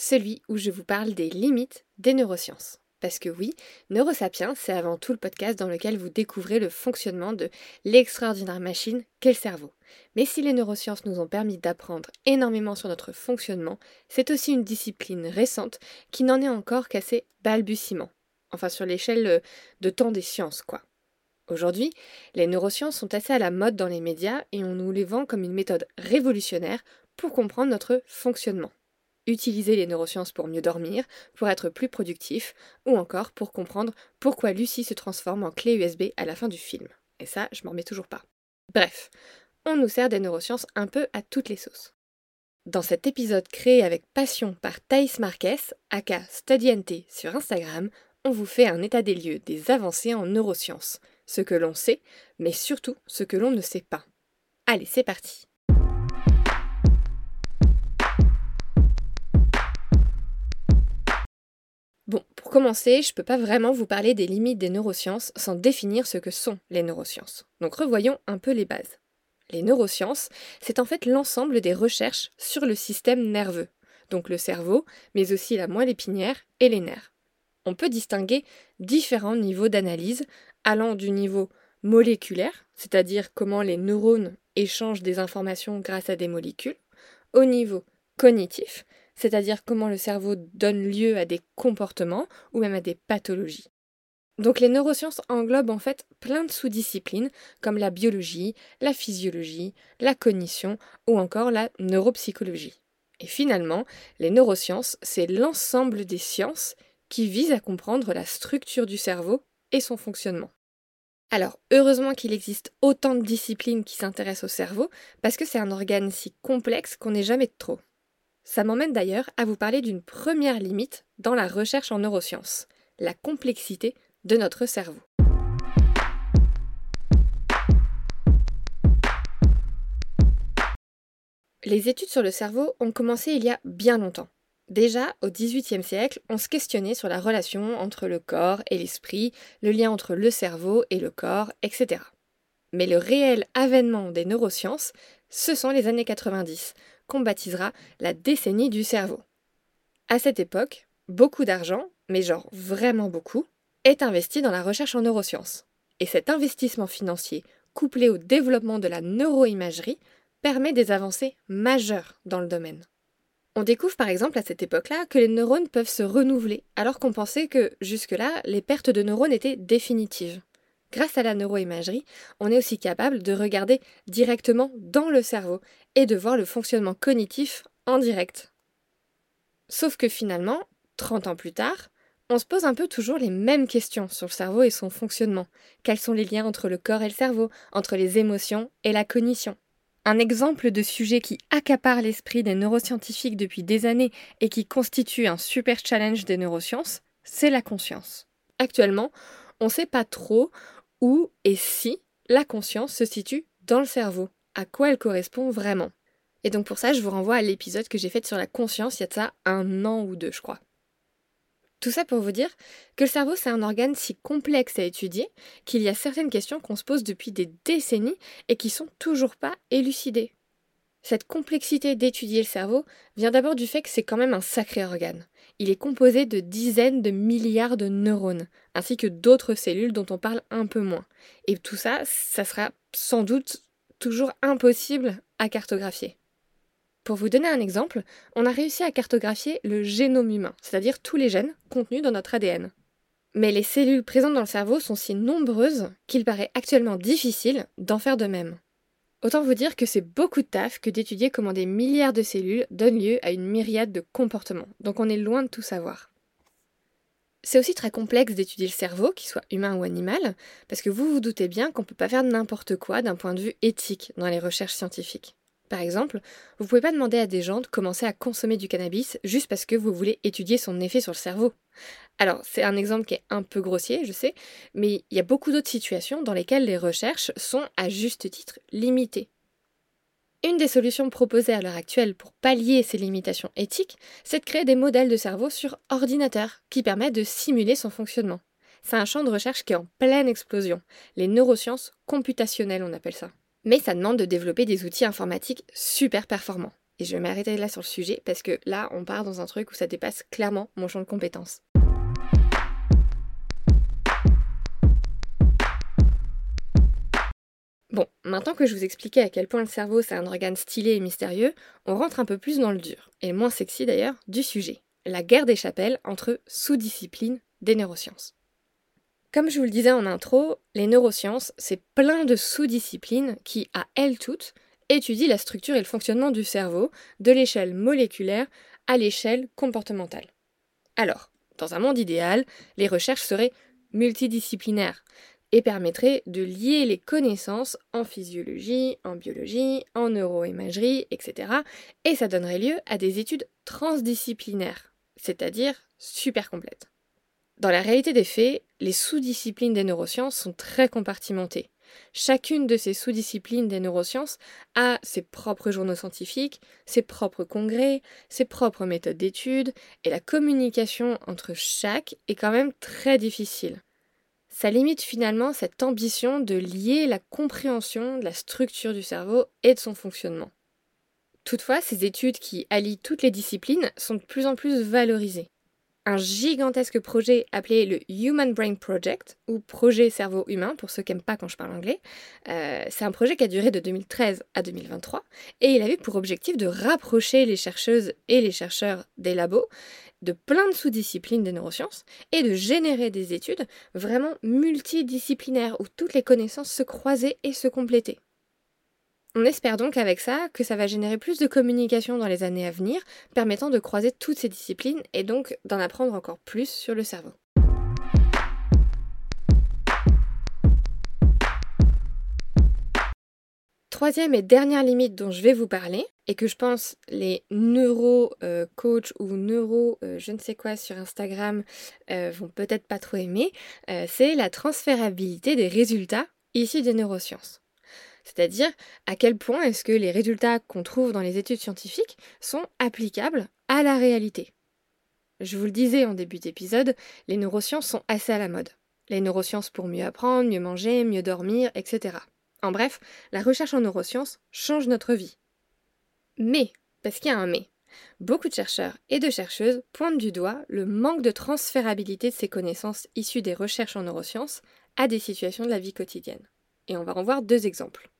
celui où je vous parle des limites des neurosciences. Parce que oui, Neurosapiens, c'est avant tout le podcast dans lequel vous découvrez le fonctionnement de l'extraordinaire machine qu'est le cerveau. Mais si les neurosciences nous ont permis d'apprendre énormément sur notre fonctionnement, c'est aussi une discipline récente qui n'en est encore qu'à ses balbutiements. Enfin, sur l'échelle de temps des sciences, quoi. Aujourd'hui, les neurosciences sont assez à la mode dans les médias et on nous les vend comme une méthode révolutionnaire pour comprendre notre fonctionnement. Utiliser les neurosciences pour mieux dormir, pour être plus productif, ou encore pour comprendre pourquoi Lucie se transforme en clé USB à la fin du film. Et ça, je m'en remets toujours pas. Bref, on nous sert des neurosciences un peu à toutes les sauces. Dans cet épisode créé avec passion par Thaïs Marquez, aka StudyNT sur Instagram, on vous fait un état des lieux des avancées en neurosciences, ce que l'on sait, mais surtout ce que l'on ne sait pas. Allez, c'est parti pour commencer, je ne peux pas vraiment vous parler des limites des neurosciences sans définir ce que sont les neurosciences. Donc revoyons un peu les bases. Les neurosciences, c'est en fait l'ensemble des recherches sur le système nerveux, donc le cerveau, mais aussi la moelle épinière et les nerfs. On peut distinguer différents niveaux d'analyse allant du niveau moléculaire, c'est-à-dire comment les neurones échangent des informations grâce à des molécules, au niveau cognitif, c'est-à-dire comment le cerveau donne lieu à des comportements ou même à des pathologies. Donc les neurosciences englobent en fait plein de sous-disciplines comme la biologie, la physiologie, la cognition ou encore la neuropsychologie. Et finalement, les neurosciences, c'est l'ensemble des sciences qui visent à comprendre la structure du cerveau et son fonctionnement. Alors, heureusement qu'il existe autant de disciplines qui s'intéressent au cerveau, parce que c'est un organe si complexe qu'on n'est jamais de trop. Ça m'emmène d'ailleurs à vous parler d'une première limite dans la recherche en neurosciences, la complexité de notre cerveau. Les études sur le cerveau ont commencé il y a bien longtemps. Déjà, au XVIIIe siècle, on se questionnait sur la relation entre le corps et l'esprit, le lien entre le cerveau et le corps, etc. Mais le réel avènement des neurosciences, ce sont les années 90, qu'on baptisera la décennie du cerveau. À cette époque, beaucoup d'argent, mais genre vraiment beaucoup, est investi dans la recherche en neurosciences. Et cet investissement financier, couplé au développement de la neuroimagerie, permet des avancées majeures dans le domaine. On découvre par exemple à cette époque-là que les neurones peuvent se renouveler, alors qu'on pensait que jusque-là, les pertes de neurones étaient définitives. Grâce à la neuroimagerie, on est aussi capable de regarder directement dans le cerveau et de voir le fonctionnement cognitif en direct. Sauf que finalement, 30 ans plus tard, on se pose un peu toujours les mêmes questions sur le cerveau et son fonctionnement. Quels sont les liens entre le corps et le cerveau, entre les émotions et la cognition? Un exemple de sujet qui accapare l'esprit des neuroscientifiques depuis des années et qui constitue un super challenge des neurosciences, c'est la conscience. Actuellement, on ne sait pas trop où et si la conscience se situe dans le cerveau, à quoi elle correspond vraiment. Et donc pour ça, je vous renvoie à l'épisode que j'ai fait sur la conscience il y a de ça un an ou deux, je crois. Tout ça pour vous dire que le cerveau, c'est un organe si complexe à étudier qu'il y a certaines questions qu'on se pose depuis des décennies et qui sont toujours pas élucidées. Cette complexité d'étudier le cerveau vient d'abord du fait que c'est quand même un sacré organe. Il est composé de dizaines de milliards de neurones, ainsi que d'autres cellules dont on parle un peu moins. Et tout ça, ça sera sans doute toujours impossible à cartographier. Pour vous donner un exemple, on a réussi à cartographier le génome humain, c'est-à-dire tous les gènes contenus dans notre ADN. Mais les cellules présentes dans le cerveau sont si nombreuses qu'il paraît actuellement difficile d'en faire de même. Autant vous dire que c'est beaucoup de taf que d'étudier comment des milliards de cellules donnent lieu à une myriade de comportements, donc on est loin de tout savoir. C'est aussi très complexe d'étudier le cerveau, qu'il soit humain ou animal, parce que vous vous doutez bien qu'on ne peut pas faire n'importe quoi d'un point de vue éthique dans les recherches scientifiques. Par exemple, vous pouvez pas demander à des gens de commencer à consommer du cannabis juste parce que vous voulez étudier son effet sur le cerveau. Alors, c'est un exemple qui est un peu grossier, je sais, mais il y a beaucoup d'autres situations dans lesquelles les recherches sont à juste titre limitées. Une des solutions proposées à l'heure actuelle pour pallier ces limitations éthiques, c'est de créer des modèles de cerveau sur ordinateur qui permettent de simuler son fonctionnement. C'est un champ de recherche qui est en pleine explosion, les neurosciences computationnelles on appelle ça. Mais ça demande de développer des outils informatiques super performants. Et je vais m'arrêter là sur le sujet parce que là, on part dans un truc où ça dépasse clairement mon champ de compétences. Bon, maintenant que je vous expliquais à quel point le cerveau c'est un organe stylé et mystérieux, on rentre un peu plus dans le dur, et moins sexy d'ailleurs, du sujet. La guerre des chapelles entre sous-disciplines des neurosciences. Comme je vous le disais en intro, les neurosciences, c'est plein de sous-disciplines qui, à elles toutes, étudient la structure et le fonctionnement du cerveau, de l'échelle moléculaire à l'échelle comportementale. Alors, dans un monde idéal, les recherches seraient multidisciplinaires et permettraient de lier les connaissances en physiologie, en biologie, en neuroimagerie, etc. Et ça donnerait lieu à des études transdisciplinaires, c'est-à-dire super complètes. Dans la réalité des faits, les sous-disciplines des neurosciences sont très compartimentées. Chacune de ces sous-disciplines des neurosciences a ses propres journaux scientifiques, ses propres congrès, ses propres méthodes d'étude, et la communication entre chaque est quand même très difficile. Ça limite finalement cette ambition de lier la compréhension de la structure du cerveau et de son fonctionnement. Toutefois, ces études qui allient toutes les disciplines sont de plus en plus valorisées un gigantesque projet appelé le Human Brain Project, ou projet cerveau humain pour ceux qui n'aiment pas quand je parle anglais. Euh, c'est un projet qui a duré de 2013 à 2023 et il avait pour objectif de rapprocher les chercheuses et les chercheurs des labos de plein de sous-disciplines des neurosciences et de générer des études vraiment multidisciplinaires où toutes les connaissances se croisaient et se complétaient. On espère donc avec ça que ça va générer plus de communication dans les années à venir, permettant de croiser toutes ces disciplines et donc d'en apprendre encore plus sur le cerveau. Troisième et dernière limite dont je vais vous parler, et que je pense les neuro-coach ou neuro euh, je ne sais quoi sur Instagram euh, vont peut-être pas trop aimer, euh, c'est la transférabilité des résultats ici des neurosciences. C'est-à-dire à quel point est-ce que les résultats qu'on trouve dans les études scientifiques sont applicables à la réalité? Je vous le disais en début d'épisode, les neurosciences sont assez à la mode. Les neurosciences pour mieux apprendre, mieux manger, mieux dormir, etc. En bref, la recherche en neurosciences change notre vie. Mais, parce qu'il y a un mais, beaucoup de chercheurs et de chercheuses pointent du doigt le manque de transférabilité de ces connaissances issues des recherches en neurosciences à des situations de la vie quotidienne et on va en voir deux exemples.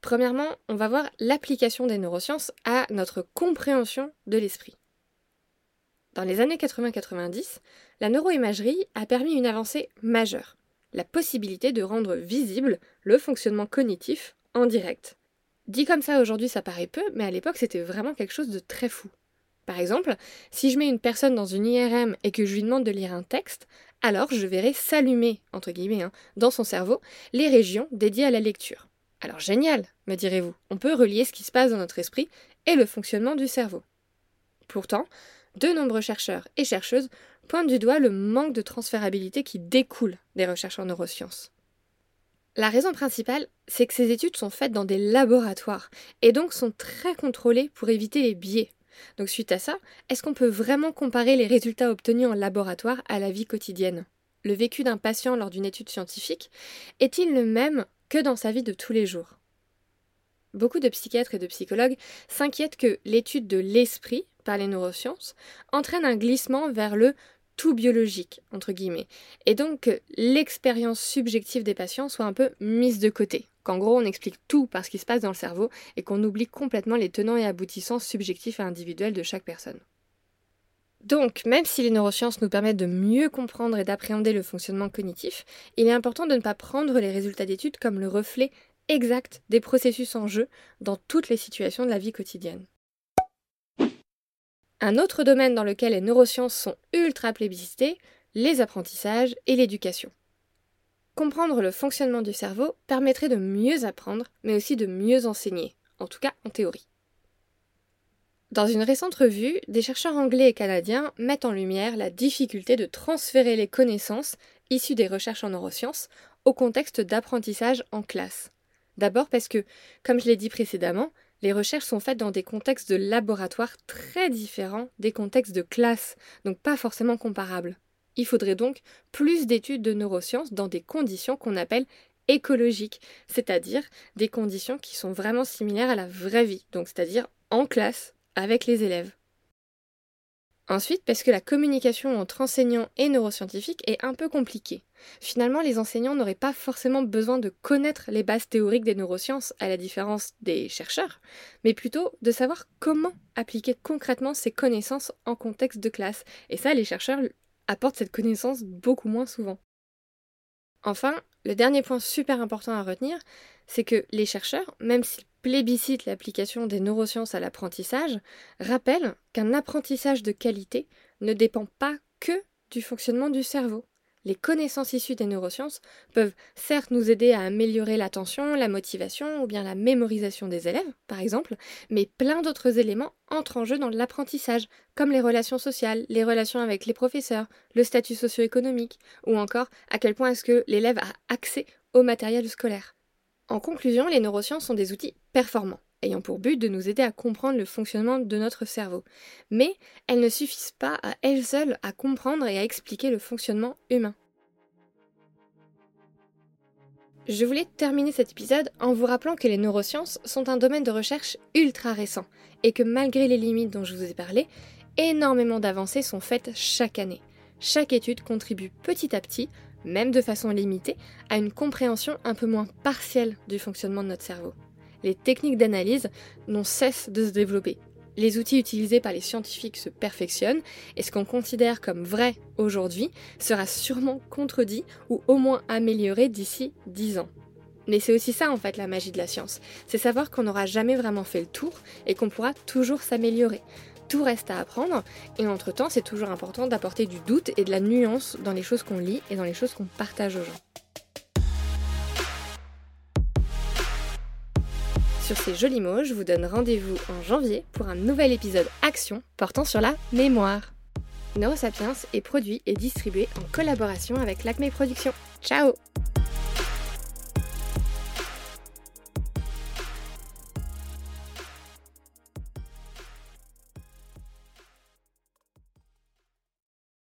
Premièrement, on va voir l'application des neurosciences à notre compréhension de l'esprit. Dans les années 80-90, la neuroimagerie a permis une avancée majeure, la possibilité de rendre visible le fonctionnement cognitif en direct. Dit comme ça aujourd'hui ça paraît peu, mais à l'époque c'était vraiment quelque chose de très fou. Par exemple, si je mets une personne dans une IRM et que je lui demande de lire un texte, alors je verrai s'allumer, entre guillemets, hein, dans son cerveau, les régions dédiées à la lecture. Alors génial, me direz-vous, on peut relier ce qui se passe dans notre esprit et le fonctionnement du cerveau. Pourtant, de nombreux chercheurs et chercheuses pointent du doigt le manque de transférabilité qui découle des recherches en neurosciences. La raison principale, c'est que ces études sont faites dans des laboratoires et donc sont très contrôlées pour éviter les biais donc suite à ça, est-ce qu'on peut vraiment comparer les résultats obtenus en laboratoire à la vie quotidienne? Le vécu d'un patient lors d'une étude scientifique est-il le même que dans sa vie de tous les jours? Beaucoup de psychiatres et de psychologues s'inquiètent que l'étude de l'esprit par les neurosciences entraîne un glissement vers le tout biologique, entre guillemets, et donc que l'expérience subjective des patients soit un peu mise de côté qu'en gros on explique tout par ce qui se passe dans le cerveau et qu'on oublie complètement les tenants et aboutissants subjectifs et individuels de chaque personne. Donc, même si les neurosciences nous permettent de mieux comprendre et d'appréhender le fonctionnement cognitif, il est important de ne pas prendre les résultats d'études comme le reflet exact des processus en jeu dans toutes les situations de la vie quotidienne. Un autre domaine dans lequel les neurosciences sont ultra plébiscitées, les apprentissages et l'éducation. comprendre le fonctionnement du cerveau permettrait de mieux apprendre, mais aussi de mieux enseigner, en tout cas en théorie. Dans une récente revue, des chercheurs anglais et canadiens mettent en lumière la difficulté de transférer les connaissances issues des recherches en neurosciences au contexte d'apprentissage en classe. D'abord parce que, comme je l'ai dit précédemment, les recherches sont faites dans des contextes de laboratoire très différents des contextes de classe, donc pas forcément comparables. Il faudrait donc plus d'études de neurosciences dans des conditions qu'on appelle écologiques, c'est-à-dire des conditions qui sont vraiment similaires à la vraie vie, donc c'est-à-dire en classe avec les élèves. Ensuite, parce que la communication entre enseignants et neuroscientifiques est un peu compliquée. Finalement, les enseignants n'auraient pas forcément besoin de connaître les bases théoriques des neurosciences, à la différence des chercheurs, mais plutôt de savoir comment appliquer concrètement ces connaissances en contexte de classe. Et ça, les chercheurs apportent cette connaissance beaucoup moins souvent. Enfin, le dernier point super important à retenir, c'est que les chercheurs, même s'ils plébiscitent l'application des neurosciences à l'apprentissage, rappellent qu'un apprentissage de qualité ne dépend pas que du fonctionnement du cerveau. Les connaissances issues des neurosciences peuvent certes nous aider à améliorer l'attention, la motivation ou bien la mémorisation des élèves, par exemple, mais plein d'autres éléments entrent en jeu dans l'apprentissage, comme les relations sociales, les relations avec les professeurs, le statut socio-économique, ou encore à quel point est-ce que l'élève a accès au matériel scolaire. En conclusion, les neurosciences sont des outils performants ayant pour but de nous aider à comprendre le fonctionnement de notre cerveau. Mais elles ne suffisent pas à elles seules à comprendre et à expliquer le fonctionnement humain. Je voulais terminer cet épisode en vous rappelant que les neurosciences sont un domaine de recherche ultra récent et que malgré les limites dont je vous ai parlé, énormément d'avancées sont faites chaque année. Chaque étude contribue petit à petit, même de façon limitée, à une compréhension un peu moins partielle du fonctionnement de notre cerveau les techniques d'analyse n'ont cesse de se développer. Les outils utilisés par les scientifiques se perfectionnent et ce qu'on considère comme vrai aujourd'hui sera sûrement contredit ou au moins amélioré d'ici 10 ans. Mais c'est aussi ça en fait la magie de la science, c'est savoir qu'on n'aura jamais vraiment fait le tour et qu'on pourra toujours s'améliorer. Tout reste à apprendre et entre-temps c'est toujours important d'apporter du doute et de la nuance dans les choses qu'on lit et dans les choses qu'on partage aux gens. Sur ces jolis mots, je vous donne rendez-vous en janvier pour un nouvel épisode Action portant sur la mémoire. Neurosapiens est produit et distribué en collaboration avec l'Acme Productions. Ciao